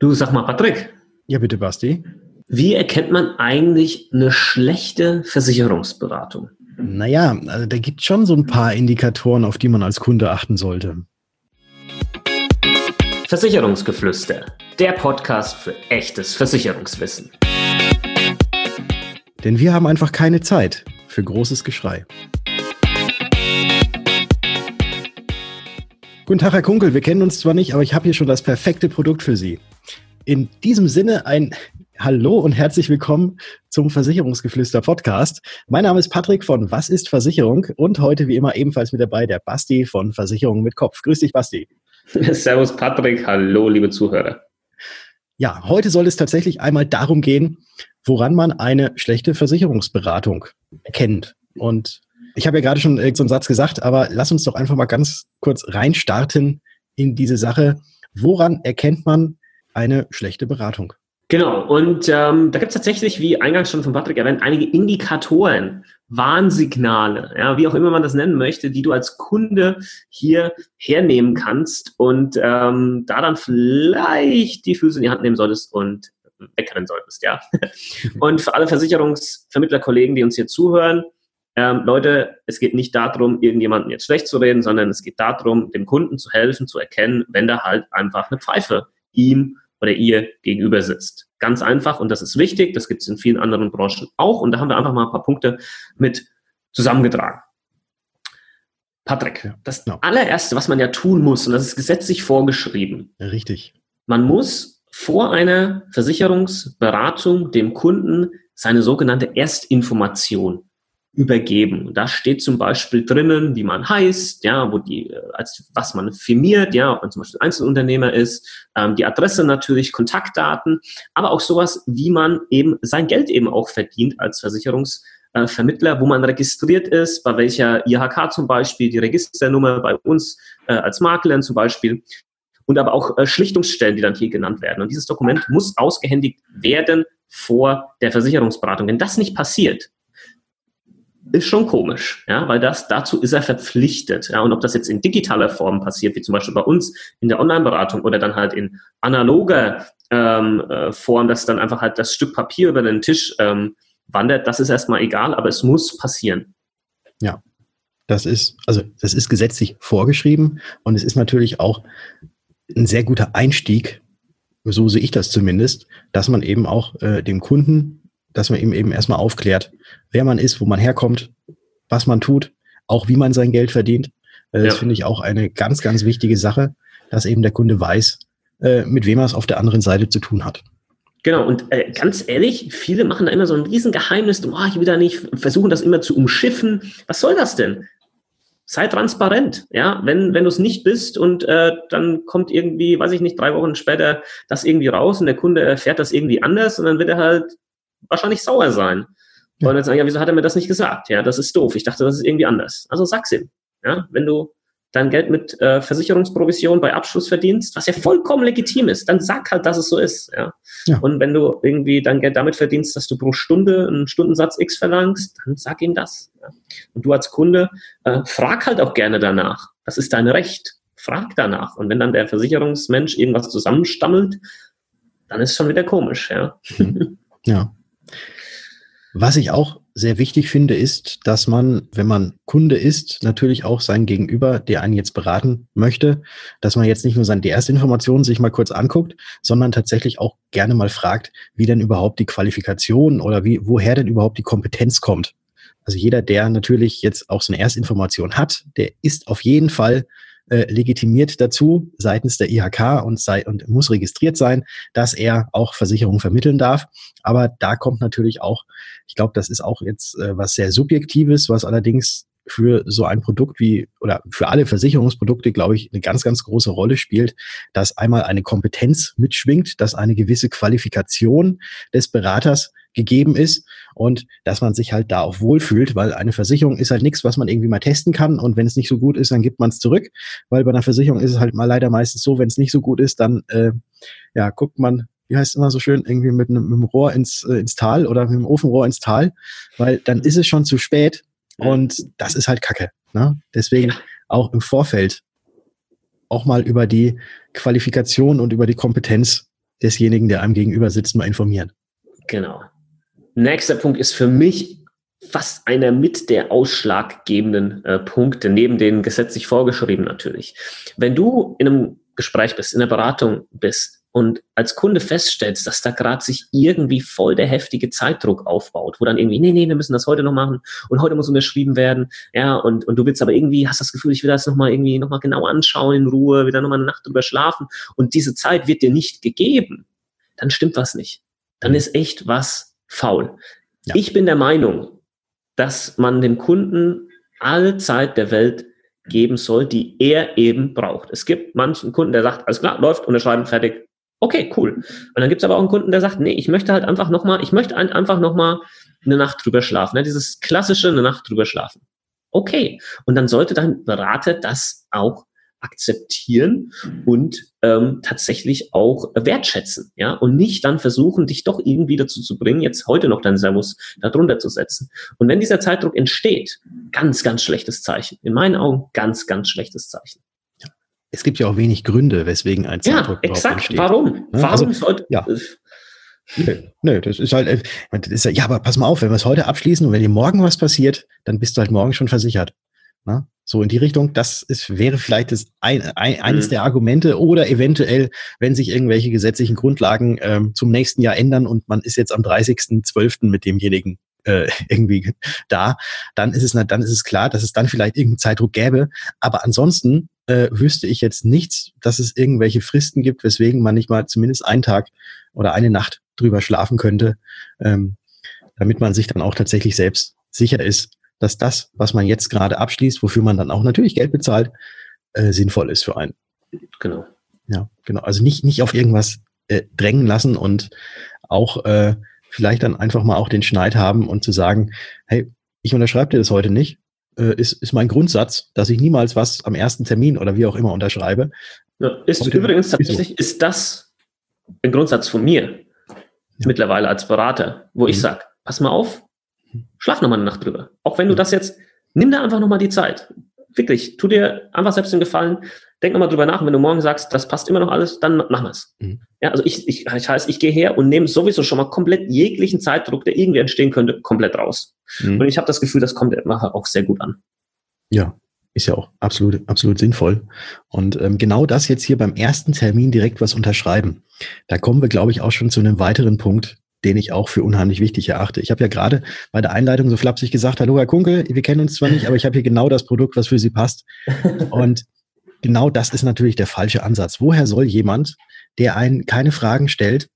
Du sag mal, Patrick. Ja, bitte, Basti. Wie erkennt man eigentlich eine schlechte Versicherungsberatung? Naja, also da gibt es schon so ein paar Indikatoren, auf die man als Kunde achten sollte. Versicherungsgeflüster, der Podcast für echtes Versicherungswissen. Denn wir haben einfach keine Zeit für großes Geschrei. Guten Tag, Herr Kunkel. Wir kennen uns zwar nicht, aber ich habe hier schon das perfekte Produkt für Sie. In diesem Sinne ein Hallo und herzlich willkommen zum Versicherungsgeflüster Podcast. Mein Name ist Patrick von Was ist Versicherung und heute wie immer ebenfalls mit dabei der Basti von Versicherung mit Kopf. Grüß dich, Basti. Servus, Patrick. Hallo, liebe Zuhörer. Ja, heute soll es tatsächlich einmal darum gehen, woran man eine schlechte Versicherungsberatung erkennt. Und ich habe ja gerade schon so einen Satz gesagt, aber lass uns doch einfach mal ganz kurz reinstarten in diese Sache. Woran erkennt man eine schlechte Beratung? Genau, und ähm, da gibt es tatsächlich, wie eingangs schon von Patrick erwähnt, einige Indikatoren, Warnsignale, ja, wie auch immer man das nennen möchte, die du als Kunde hier hernehmen kannst und ähm, da dann vielleicht die Füße in die Hand nehmen solltest und wegrennen solltest, ja. und für alle Versicherungsvermittlerkollegen, die uns hier zuhören, ähm, Leute, es geht nicht darum, irgendjemanden jetzt schlecht zu reden, sondern es geht darum, dem Kunden zu helfen, zu erkennen, wenn da halt einfach eine Pfeife ihm oder ihr gegenüber sitzt. Ganz einfach und das ist wichtig, das gibt es in vielen anderen Branchen auch und da haben wir einfach mal ein paar Punkte mit zusammengetragen. Patrick, das ja. allererste, was man ja tun muss, und das ist gesetzlich vorgeschrieben. Richtig. Man muss vor einer Versicherungsberatung dem Kunden seine sogenannte Erstinformation übergeben. Da steht zum Beispiel drinnen, wie man heißt, ja, wo die, äh, als was man firmiert, ja, ob man zum Beispiel Einzelunternehmer ist, ähm, die Adresse natürlich, Kontaktdaten, aber auch sowas, wie man eben sein Geld eben auch verdient als Versicherungsvermittler, wo man registriert ist, bei welcher IHK zum Beispiel, die Registernummer bei uns äh, als Makler zum Beispiel und aber auch äh, Schlichtungsstellen, die dann hier genannt werden. Und dieses Dokument muss ausgehändigt werden vor der Versicherungsberatung. Wenn das nicht passiert, ist schon komisch, ja, weil das dazu ist er verpflichtet, ja, und ob das jetzt in digitaler Form passiert, wie zum Beispiel bei uns in der Online-Beratung oder dann halt in analoger ähm, äh, Form, dass dann einfach halt das Stück Papier über den Tisch ähm, wandert, das ist erstmal egal, aber es muss passieren. Ja, das ist also das ist gesetzlich vorgeschrieben und es ist natürlich auch ein sehr guter Einstieg, so sehe ich das zumindest, dass man eben auch äh, dem Kunden dass man ihm eben erstmal aufklärt, wer man ist, wo man herkommt, was man tut, auch wie man sein Geld verdient. Äh, das ja. finde ich auch eine ganz, ganz wichtige Sache, dass eben der Kunde weiß, äh, mit wem er es auf der anderen Seite zu tun hat. Genau, und äh, ganz ehrlich, viele machen da immer so ein Riesengeheimnis, oh, ich will da nicht versuchen, das immer zu umschiffen. Was soll das denn? Sei transparent, ja. Wenn, wenn du es nicht bist und äh, dann kommt irgendwie, weiß ich nicht, drei Wochen später das irgendwie raus und der Kunde erfährt das irgendwie anders und dann wird er halt wahrscheinlich sauer sein. Ja. Und dann sagen, ja, wieso hat er mir das nicht gesagt? Ja, das ist doof. Ich dachte, das ist irgendwie anders. Also sag's ihm. Ja, wenn du dein Geld mit äh, Versicherungsprovision bei Abschluss verdienst, was ja vollkommen legitim ist, dann sag halt, dass es so ist. Ja? ja. Und wenn du irgendwie dein Geld damit verdienst, dass du pro Stunde einen Stundensatz X verlangst, dann sag ihm das. Ja? Und du als Kunde äh, frag halt auch gerne danach. Das ist dein Recht. Frag danach. Und wenn dann der Versicherungsmensch irgendwas zusammenstammelt, dann ist es schon wieder komisch. Ja. Ja. Was ich auch sehr wichtig finde, ist, dass man, wenn man Kunde ist, natürlich auch sein Gegenüber, der einen jetzt beraten möchte, dass man jetzt nicht nur seine Information sich mal kurz anguckt, sondern tatsächlich auch gerne mal fragt, wie denn überhaupt die Qualifikation oder wie, woher denn überhaupt die Kompetenz kommt. Also jeder, der natürlich jetzt auch so eine Erstinformation hat, der ist auf jeden Fall äh, legitimiert dazu seitens der IHK und, sei, und muss registriert sein, dass er auch Versicherungen vermitteln darf. Aber da kommt natürlich auch, ich glaube, das ist auch jetzt äh, was sehr Subjektives, was allerdings für so ein Produkt wie oder für alle Versicherungsprodukte, glaube ich, eine ganz, ganz große Rolle spielt, dass einmal eine Kompetenz mitschwingt, dass eine gewisse Qualifikation des Beraters gegeben ist und dass man sich halt da auch wohlfühlt, weil eine Versicherung ist halt nichts, was man irgendwie mal testen kann und wenn es nicht so gut ist, dann gibt man es zurück, weil bei einer Versicherung ist es halt mal leider meistens so, wenn es nicht so gut ist, dann äh, ja guckt man wie heißt es immer so schön, irgendwie mit einem, mit einem Rohr ins, äh, ins Tal oder mit einem Ofenrohr ins Tal, weil dann ist es schon zu spät und das ist halt Kacke. Ne? Deswegen auch im Vorfeld auch mal über die Qualifikation und über die Kompetenz desjenigen, der einem gegenüber sitzt, mal informieren. Genau. Nächster Punkt ist für mich fast einer mit der ausschlaggebenden äh, Punkte, neben den gesetzlich vorgeschrieben natürlich. Wenn du in einem Gespräch bist, in der Beratung bist und als Kunde feststellst, dass da gerade sich irgendwie voll der heftige Zeitdruck aufbaut, wo dann irgendwie, nee, nee, wir müssen das heute noch machen und heute muss unterschrieben werden, ja, und, und du willst aber irgendwie, hast das Gefühl, ich will das nochmal irgendwie nochmal genau anschauen in Ruhe, wieder nochmal eine Nacht drüber schlafen und diese Zeit wird dir nicht gegeben, dann stimmt was nicht. Dann ist echt was faul. Ja. Ich bin der Meinung, dass man dem Kunden alle Zeit der Welt geben soll, die er eben braucht. Es gibt manchen Kunden, der sagt, alles klar, läuft, unterschreiben, fertig. Okay, cool. Und dann gibt es aber auch einen Kunden, der sagt, nee, ich möchte halt einfach nochmal, ich möchte einfach nochmal eine Nacht drüber schlafen. Ne? Dieses klassische eine Nacht drüber schlafen. Okay. Und dann sollte dein Berater das auch akzeptieren und ähm, tatsächlich auch wertschätzen, ja, und nicht dann versuchen, dich doch irgendwie dazu zu bringen, jetzt heute noch deinen Servus darunter zu setzen. Und wenn dieser Zeitdruck entsteht, ganz, ganz schlechtes Zeichen. In meinen Augen ganz, ganz schlechtes Zeichen. Es gibt ja auch wenig Gründe, weswegen ein Zeitdruck ja, exakt. entsteht. Warum? Ne? Warum also, sollte ja. Nö, nö, das ist halt, das ist ja, ja, aber pass mal auf, wenn wir es heute abschließen und wenn dir morgen was passiert, dann bist du halt morgen schon versichert. Ne? So in die Richtung, das ist, wäre vielleicht das ein, ein, eines mhm. der Argumente oder eventuell, wenn sich irgendwelche gesetzlichen Grundlagen ähm, zum nächsten Jahr ändern und man ist jetzt am 30.12. mit demjenigen äh, irgendwie da, dann ist es dann ist es klar, dass es dann vielleicht irgendeinen Zeitdruck gäbe. Aber ansonsten äh, wüsste ich jetzt nichts, dass es irgendwelche Fristen gibt, weswegen man nicht mal zumindest einen Tag oder eine Nacht drüber schlafen könnte, ähm, damit man sich dann auch tatsächlich selbst sicher ist, dass das, was man jetzt gerade abschließt, wofür man dann auch natürlich Geld bezahlt, äh, sinnvoll ist für einen. Genau. Ja, genau. Also nicht, nicht auf irgendwas äh, drängen lassen und auch äh, vielleicht dann einfach mal auch den Schneid haben und zu sagen, hey, ich unterschreibe dir das heute nicht, äh, ist, ist mein Grundsatz, dass ich niemals was am ersten Termin oder wie auch immer unterschreibe. Ja, ist heute übrigens tatsächlich, ist, ist das ein Grundsatz von mir ja. mittlerweile als Berater, wo mhm. ich sage, pass mal auf, Schlaf nochmal eine Nacht drüber. Auch wenn du das jetzt, nimm da einfach nochmal die Zeit. Wirklich, tu dir einfach selbst den Gefallen, denk nochmal drüber nach und wenn du morgen sagst, das passt immer noch alles, dann machen wir es. Mhm. Ja, also ich, ich, ich heißt, ich gehe her und nehme sowieso schon mal komplett jeglichen Zeitdruck, der irgendwie entstehen könnte, komplett raus. Mhm. Und ich habe das Gefühl, das kommt nachher auch sehr gut an. Ja, ist ja auch absolut, absolut sinnvoll. Und ähm, genau das jetzt hier beim ersten Termin direkt was unterschreiben. Da kommen wir, glaube ich, auch schon zu einem weiteren Punkt, den ich auch für unheimlich wichtig erachte. Ich habe ja gerade bei der Einleitung so flapsig gesagt, hallo Herr Kunkel, wir kennen uns zwar nicht, aber ich habe hier genau das Produkt, was für Sie passt. Und genau das ist natürlich der falsche Ansatz. Woher soll jemand, der einen keine Fragen stellt,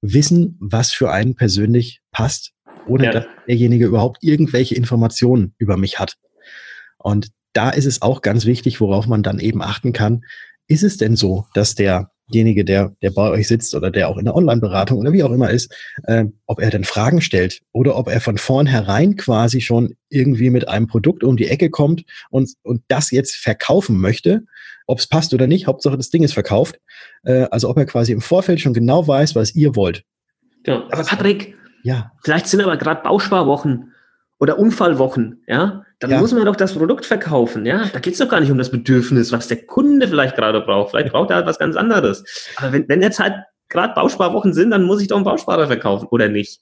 wissen, was für einen persönlich passt, ohne ja. dass derjenige überhaupt irgendwelche Informationen über mich hat? Und da ist es auch ganz wichtig, worauf man dann eben achten kann. Ist es denn so, dass der derjenige, der, der bei euch sitzt oder der auch in der Online-Beratung oder wie auch immer ist, äh, ob er dann Fragen stellt oder ob er von vornherein quasi schon irgendwie mit einem Produkt um die Ecke kommt und, und das jetzt verkaufen möchte, ob es passt oder nicht, Hauptsache das Ding ist verkauft. Äh, also ob er quasi im Vorfeld schon genau weiß, was ihr wollt. Genau. Aber Patrick, ja. vielleicht sind aber gerade Bausparwochen oder Unfallwochen, ja, dann ja. muss man doch das Produkt verkaufen, ja. Da geht es doch gar nicht um das Bedürfnis, was der Kunde vielleicht gerade braucht. Vielleicht braucht er halt was ganz anderes. Aber wenn, wenn jetzt halt gerade Bausparwochen sind, dann muss ich doch einen Bausparer verkaufen, oder nicht?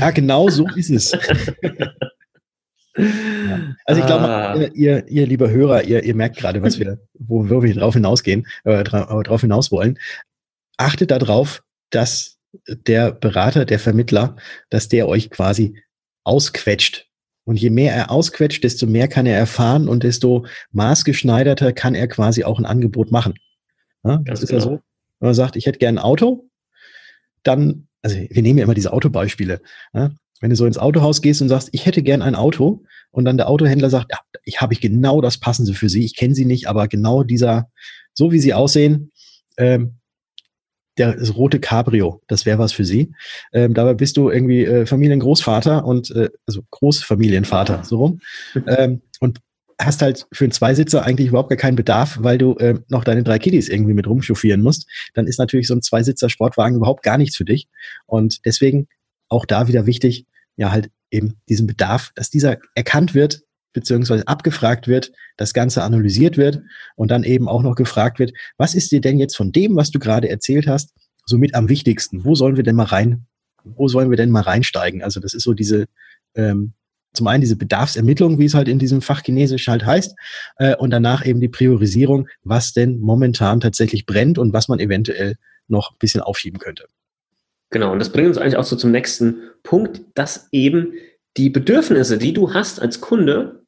Ja, genau so ist es. ja. Also ich glaube, ah. ihr, ihr, lieber Hörer, ihr, ihr merkt gerade, was wir, wo, wo wir drauf hinausgehen, äh, drauf hinaus wollen. Achtet darauf, dass der Berater, der Vermittler, dass der euch quasi ausquetscht. Und je mehr er ausquetscht, desto mehr kann er erfahren und desto maßgeschneiderter kann er quasi auch ein Angebot machen. Ja, das ist genau. ja so. Wenn man sagt, ich hätte gern ein Auto, dann, also wir nehmen ja immer diese Autobeispiele. Ja, wenn du so ins Autohaus gehst und sagst, ich hätte gern ein Auto, und dann der Autohändler sagt, ja, ich habe ich genau das Passende für Sie. Ich kenne Sie nicht, aber genau dieser, so wie Sie aussehen, ähm, der das rote Cabrio, das wäre was für sie. Ähm, dabei bist du irgendwie äh, Familiengroßvater und äh, also Großfamilienvater, so rum. Ähm, und hast halt für einen Zweisitzer eigentlich überhaupt gar keinen Bedarf, weil du äh, noch deine drei Kiddies irgendwie mit rumchauffieren musst. Dann ist natürlich so ein Zweisitzer-Sportwagen überhaupt gar nichts für dich. Und deswegen auch da wieder wichtig, ja, halt eben diesen Bedarf, dass dieser erkannt wird, beziehungsweise abgefragt wird, das Ganze analysiert wird und dann eben auch noch gefragt wird, was ist dir denn jetzt von dem, was du gerade erzählt hast, somit am wichtigsten. Wo sollen wir denn mal rein, wo sollen wir denn mal reinsteigen? Also das ist so diese, ähm, zum einen diese Bedarfsermittlung, wie es halt in diesem Fach Chinesisch halt heißt, äh, und danach eben die Priorisierung, was denn momentan tatsächlich brennt und was man eventuell noch ein bisschen aufschieben könnte. Genau, und das bringt uns eigentlich auch so zum nächsten Punkt, dass eben die Bedürfnisse, die du hast als Kunde,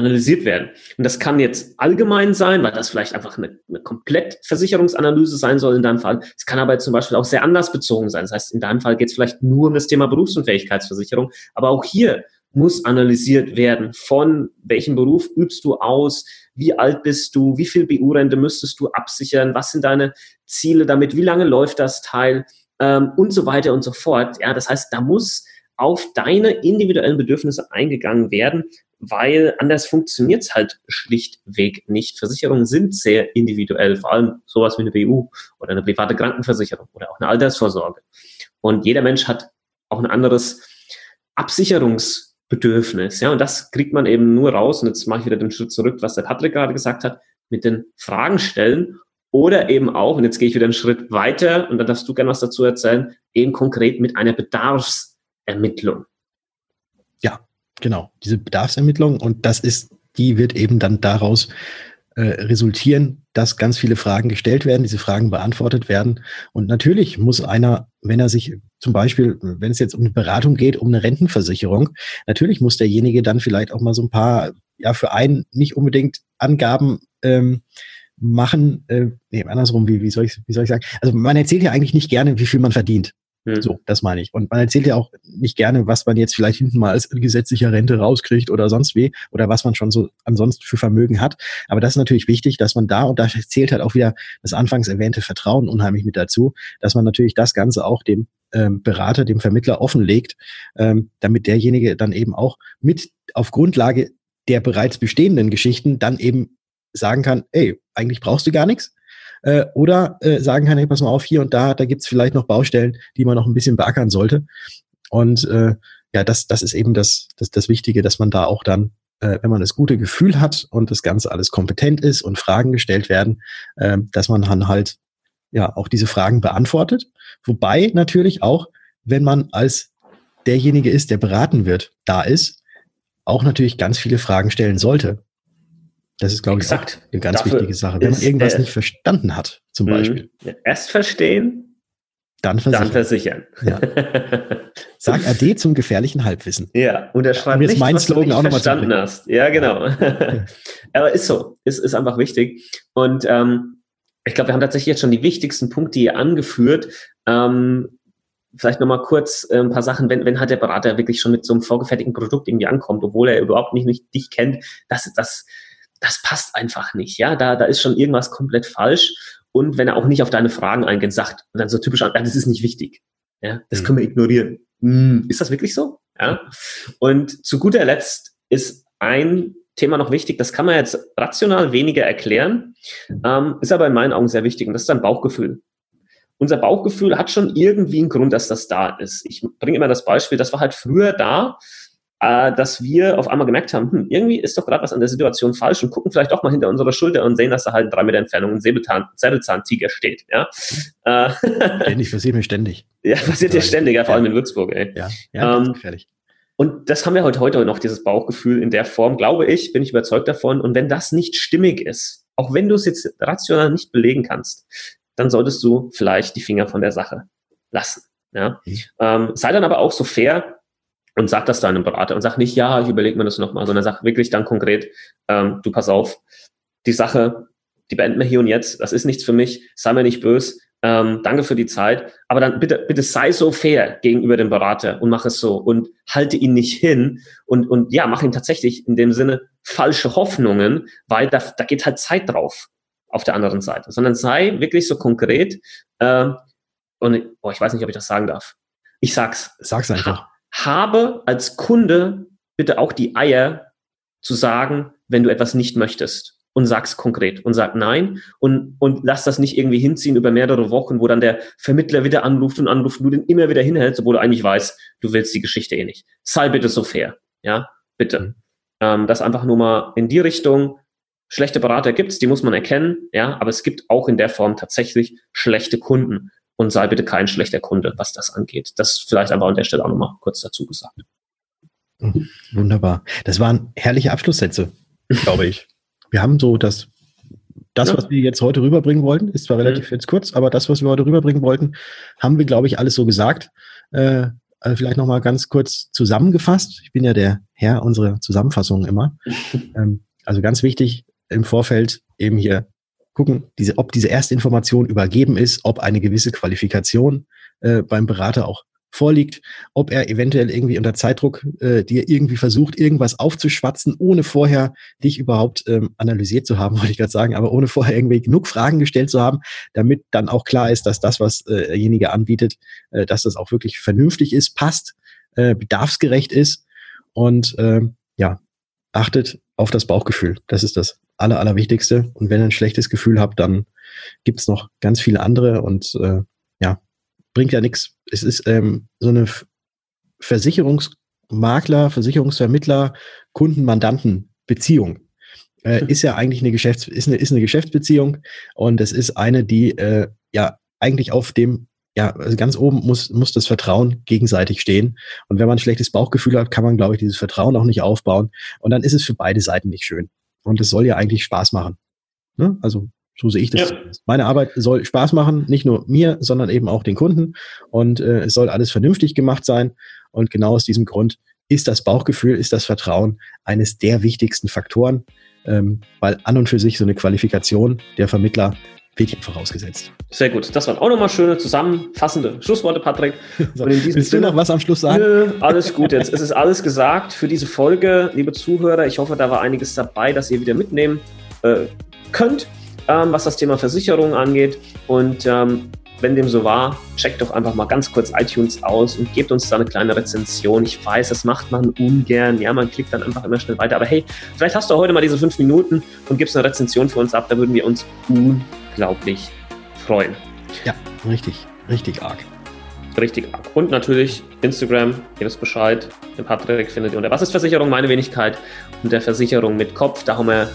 analysiert werden. Und das kann jetzt allgemein sein, weil das vielleicht einfach eine, eine Komplettversicherungsanalyse sein soll in deinem Fall. Es kann aber zum Beispiel auch sehr anders bezogen sein. Das heißt, in deinem Fall geht es vielleicht nur um das Thema Berufsunfähigkeitsversicherung. Aber auch hier muss analysiert werden. Von welchem Beruf übst du aus? Wie alt bist du? Wie viel BU-Rente müsstest du absichern? Was sind deine Ziele damit? Wie lange läuft das Teil? Ähm, und so weiter und so fort. Ja, das heißt, da muss auf deine individuellen Bedürfnisse eingegangen werden, weil anders funktioniert es halt schlichtweg nicht. Versicherungen sind sehr individuell, vor allem sowas wie eine BU oder eine private Krankenversicherung oder auch eine Altersvorsorge. Und jeder Mensch hat auch ein anderes Absicherungsbedürfnis. Ja, und das kriegt man eben nur raus. Und jetzt mache ich wieder den Schritt zurück, was der Patrick gerade gesagt hat, mit den Fragen stellen oder eben auch, und jetzt gehe ich wieder einen Schritt weiter und dann darfst du gerne was dazu erzählen, eben konkret mit einer Bedarfsermittlung. Ja, Genau, diese Bedarfsermittlung und das ist, die wird eben dann daraus äh, resultieren, dass ganz viele Fragen gestellt werden, diese Fragen beantwortet werden. Und natürlich muss einer, wenn er sich zum Beispiel, wenn es jetzt um eine Beratung geht, um eine Rentenversicherung, natürlich muss derjenige dann vielleicht auch mal so ein paar, ja, für einen nicht unbedingt Angaben ähm, machen, äh, nee, andersrum, wie, wie, soll ich, wie soll ich sagen? Also man erzählt ja eigentlich nicht gerne, wie viel man verdient. Hm. So, das meine ich. Und man erzählt ja auch nicht gerne, was man jetzt vielleicht hinten mal als gesetzlicher Rente rauskriegt oder sonst wie oder was man schon so ansonsten für Vermögen hat. Aber das ist natürlich wichtig, dass man da, und da zählt halt auch wieder das anfangs erwähnte Vertrauen unheimlich mit dazu, dass man natürlich das Ganze auch dem ähm, Berater, dem Vermittler offenlegt, ähm, damit derjenige dann eben auch mit auf Grundlage der bereits bestehenden Geschichten dann eben sagen kann, ey, eigentlich brauchst du gar nichts, äh, oder äh, sagen kann, hey, pass mal auf, hier und da, da gibt's vielleicht noch Baustellen, die man noch ein bisschen beackern sollte. Und äh, ja, das, das ist eben das, das, das Wichtige, dass man da auch dann, äh, wenn man das gute Gefühl hat und das Ganze alles kompetent ist und Fragen gestellt werden, äh, dass man dann halt ja auch diese Fragen beantwortet. Wobei natürlich auch, wenn man als derjenige ist, der beraten wird, da ist, auch natürlich ganz viele Fragen stellen sollte. Das ist, glaube ich, auch eine ganz Dafür wichtige Sache. Wenn man irgendwas nicht verstanden hat, zum mhm. Beispiel. Erst verstehen, dann versichern. Dann versichern. Ja. Sag Ade zum gefährlichen Halbwissen. Ja, und er schreibt nicht, mein was Slogan du nicht verstanden hast. Ja, genau. Aber ist so. Ist, ist einfach wichtig. Und ähm, ich glaube, wir haben tatsächlich jetzt schon die wichtigsten Punkte hier angeführt. Ähm, vielleicht nochmal kurz äh, ein paar Sachen, wenn, wenn halt der Berater wirklich schon mit so einem vorgefertigten Produkt irgendwie ankommt, obwohl er überhaupt nicht, nicht dich kennt, das, das, das passt einfach nicht. Ja, da, da ist schon irgendwas komplett falsch. Und wenn er auch nicht auf deine Fragen eingeht, sagt und dann so typisch an, das ist nicht wichtig. Ja, das mhm. können wir ignorieren. Hm, ist das wirklich so? Ja. Und zu guter Letzt ist ein Thema noch wichtig, das kann man jetzt rational weniger erklären, ähm, ist aber in meinen Augen sehr wichtig und das ist dein Bauchgefühl. Unser Bauchgefühl hat schon irgendwie einen Grund, dass das da ist. Ich bringe immer das Beispiel, das war halt früher da, äh, dass wir auf einmal gemerkt haben, hm, irgendwie ist doch gerade was an der Situation falsch und gucken vielleicht auch mal hinter unserer Schulter und sehen, dass da halt in drei Meter Entfernung ein Säbelzahn, Säbelzahntiger steht. Ja? Äh, ständig, passiert mir ständig. Ja, passiert ja ständig, ja, vor allem in Würzburg. Ey. Ja, ja ähm, gefährlich. Und das haben wir heute, heute noch, dieses Bauchgefühl in der Form, glaube ich, bin ich überzeugt davon. Und wenn das nicht stimmig ist, auch wenn du es jetzt rational nicht belegen kannst, dann solltest du vielleicht die Finger von der Sache lassen. Ja? Mhm. Ähm, sei dann aber auch so fair, und sag das deinem Berater und sag nicht, ja, ich überlege mir das nochmal, sondern sag wirklich dann konkret, ähm, du pass auf, die Sache, die beenden wir hier und jetzt, das ist nichts für mich, sei mir nicht böse, ähm, danke für die Zeit, aber dann bitte, bitte sei so fair gegenüber dem Berater und mach es so und halte ihn nicht hin und, und ja, mach ihm tatsächlich in dem Sinne falsche Hoffnungen, weil da, da geht halt Zeit drauf auf der anderen Seite, sondern sei wirklich so konkret äh, und oh, ich weiß nicht, ob ich das sagen darf. Ich sag's. Sag's einfach habe als Kunde bitte auch die Eier zu sagen, wenn du etwas nicht möchtest und sag's konkret und sag nein und, und lass das nicht irgendwie hinziehen über mehrere Wochen, wo dann der Vermittler wieder anruft und anruft und du den immer wieder hinhältst, obwohl du eigentlich weißt, du willst die Geschichte eh nicht. Sei bitte so fair. Ja, bitte. Mhm. Ähm, das einfach nur mal in die Richtung. Schlechte Berater gibt's, die muss man erkennen, ja, aber es gibt auch in der Form tatsächlich schlechte Kunden. Und sei bitte kein schlechter Kunde, was das angeht. Das vielleicht aber an der Stelle auch nochmal kurz dazu gesagt. Mhm. Wunderbar. Das waren herrliche Abschlusssätze, glaube ich. Wir haben so das, das, ja. was wir jetzt heute rüberbringen wollten, ist zwar relativ mhm. jetzt kurz, aber das, was wir heute rüberbringen wollten, haben wir, glaube ich, alles so gesagt. Äh, also vielleicht nochmal ganz kurz zusammengefasst. Ich bin ja der Herr unserer Zusammenfassungen immer. ähm, also ganz wichtig im Vorfeld eben hier gucken, diese, ob diese erste Information übergeben ist, ob eine gewisse Qualifikation äh, beim Berater auch vorliegt, ob er eventuell irgendwie unter Zeitdruck äh, dir irgendwie versucht, irgendwas aufzuschwatzen, ohne vorher dich überhaupt ähm, analysiert zu haben, wollte ich gerade sagen, aber ohne vorher irgendwie genug Fragen gestellt zu haben, damit dann auch klar ist, dass das, was äh, derjenige anbietet, äh, dass das auch wirklich vernünftig ist, passt, äh, bedarfsgerecht ist und äh, ja, achtet auf das Bauchgefühl. Das ist das Aller, Allerwichtigste. Und wenn ihr ein schlechtes Gefühl habt, dann gibt's noch ganz viele andere und äh, ja, bringt ja nichts. Es ist ähm, so eine Versicherungsmakler, Versicherungsvermittler, Kunden-Mandanten-Beziehung. Äh, ist ja eigentlich eine Geschäfts ist eine, ist eine Geschäftsbeziehung und es ist eine, die äh, ja eigentlich auf dem ja, also ganz oben muss, muss das Vertrauen gegenseitig stehen. Und wenn man ein schlechtes Bauchgefühl hat, kann man, glaube ich, dieses Vertrauen auch nicht aufbauen. Und dann ist es für beide Seiten nicht schön. Und es soll ja eigentlich Spaß machen. Ne? Also so sehe ich das. Ja. Meine Arbeit soll Spaß machen, nicht nur mir, sondern eben auch den Kunden. Und äh, es soll alles vernünftig gemacht sein. Und genau aus diesem Grund ist das Bauchgefühl, ist das Vertrauen eines der wichtigsten Faktoren, ähm, weil an und für sich so eine Qualifikation der Vermittler hier vorausgesetzt. Sehr gut. Das waren auch nochmal schöne zusammenfassende Schlussworte, Patrick. So, willst du noch was am Schluss sagen? Nö, alles gut. Jetzt ist es alles gesagt für diese Folge, liebe Zuhörer. Ich hoffe, da war einiges dabei, das ihr wieder mitnehmen äh, könnt ähm, was das Thema Versicherung angeht. Und ähm, wenn dem so war, checkt doch einfach mal ganz kurz iTunes aus und gebt uns da eine kleine Rezension. Ich weiß, das macht man ungern. Ja, man klickt dann einfach immer schnell weiter. Aber hey, vielleicht hast du heute mal diese fünf Minuten und gibst eine Rezension für uns ab. Da würden wir uns unglaublich freuen. Ja, richtig, richtig arg. Richtig arg. Und natürlich Instagram, ihr wisst Bescheid. Den Patrick findet ihr unter Was ist Versicherung? Meine Wenigkeit. Und der Versicherung mit Kopf. Da haben wir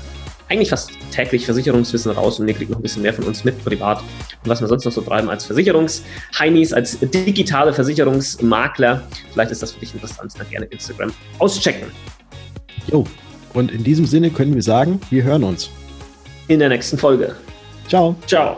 eigentlich fast täglich Versicherungswissen raus und ihr kriegt noch ein bisschen mehr von uns mit privat und was wir sonst noch so treiben als Versicherungsheinis, als digitale Versicherungsmakler. Vielleicht ist das für dich interessant, dann gerne Instagram auschecken. Jo, und in diesem Sinne können wir sagen, wir hören uns. In der nächsten Folge. Tchau. Tchau.